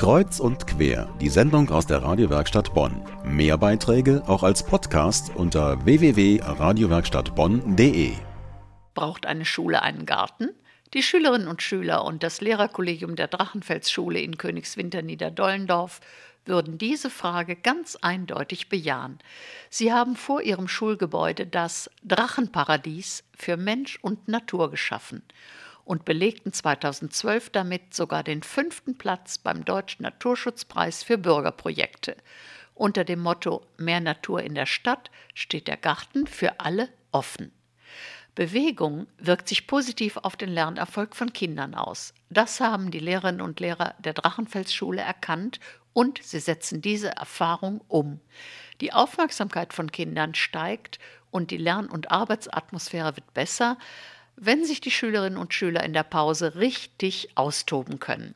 Kreuz und quer, die Sendung aus der Radiowerkstatt Bonn. Mehr Beiträge auch als Podcast unter www.radiowerkstattbonn.de. Braucht eine Schule einen Garten? Die Schülerinnen und Schüler und das Lehrerkollegium der Drachenfelsschule in Königswinter Niederdollendorf würden diese Frage ganz eindeutig bejahen. Sie haben vor ihrem Schulgebäude das Drachenparadies für Mensch und Natur geschaffen und belegten 2012 damit sogar den fünften Platz beim Deutschen Naturschutzpreis für Bürgerprojekte. Unter dem Motto Mehr Natur in der Stadt steht der Garten für alle offen. Bewegung wirkt sich positiv auf den Lernerfolg von Kindern aus. Das haben die Lehrerinnen und Lehrer der Drachenfelsschule erkannt und sie setzen diese Erfahrung um. Die Aufmerksamkeit von Kindern steigt und die Lern- und Arbeitsatmosphäre wird besser, wenn sich die Schülerinnen und Schüler in der Pause richtig austoben können.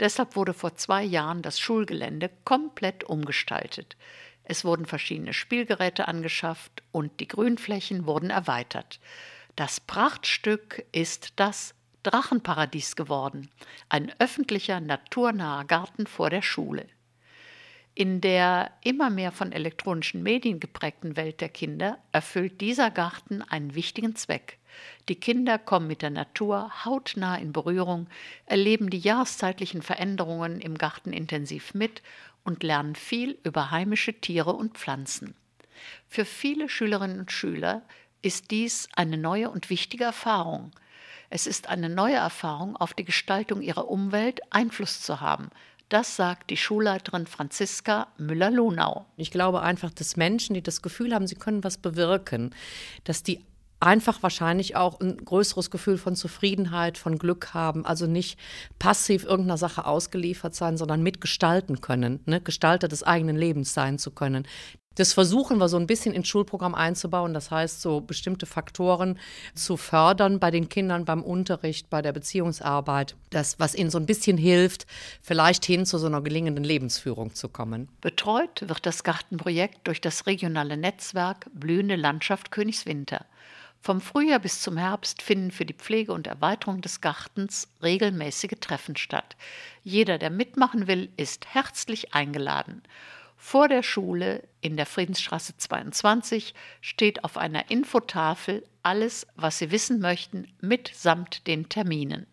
Deshalb wurde vor zwei Jahren das Schulgelände komplett umgestaltet. Es wurden verschiedene Spielgeräte angeschafft und die Grünflächen wurden erweitert. Das Prachtstück ist das Drachenparadies geworden, ein öffentlicher, naturnaher Garten vor der Schule. In der immer mehr von elektronischen Medien geprägten Welt der Kinder erfüllt dieser Garten einen wichtigen Zweck. Die Kinder kommen mit der Natur hautnah in Berührung, erleben die jahreszeitlichen Veränderungen im Garten intensiv mit und lernen viel über heimische Tiere und Pflanzen. Für viele Schülerinnen und Schüler ist dies eine neue und wichtige Erfahrung. Es ist eine neue Erfahrung, auf die Gestaltung ihrer Umwelt Einfluss zu haben, das sagt die Schulleiterin Franziska Müller-Lunau. Ich glaube einfach, dass Menschen, die das Gefühl haben, sie können was bewirken, dass die einfach wahrscheinlich auch ein größeres Gefühl von Zufriedenheit, von Glück haben, also nicht passiv irgendeiner Sache ausgeliefert sein, sondern mitgestalten können, ne? Gestalter des eigenen Lebens sein zu können. Das versuchen wir so ein bisschen ins Schulprogramm einzubauen. Das heißt, so bestimmte Faktoren zu fördern bei den Kindern beim Unterricht, bei der Beziehungsarbeit. Das, was ihnen so ein bisschen hilft, vielleicht hin zu so einer gelingenden Lebensführung zu kommen. Betreut wird das Gartenprojekt durch das regionale Netzwerk Blühende Landschaft Königswinter. Vom Frühjahr bis zum Herbst finden für die Pflege und Erweiterung des Gartens regelmäßige Treffen statt. Jeder, der mitmachen will, ist herzlich eingeladen. Vor der Schule in der Friedensstraße 22 steht auf einer Infotafel alles, was Sie wissen möchten, mitsamt den Terminen.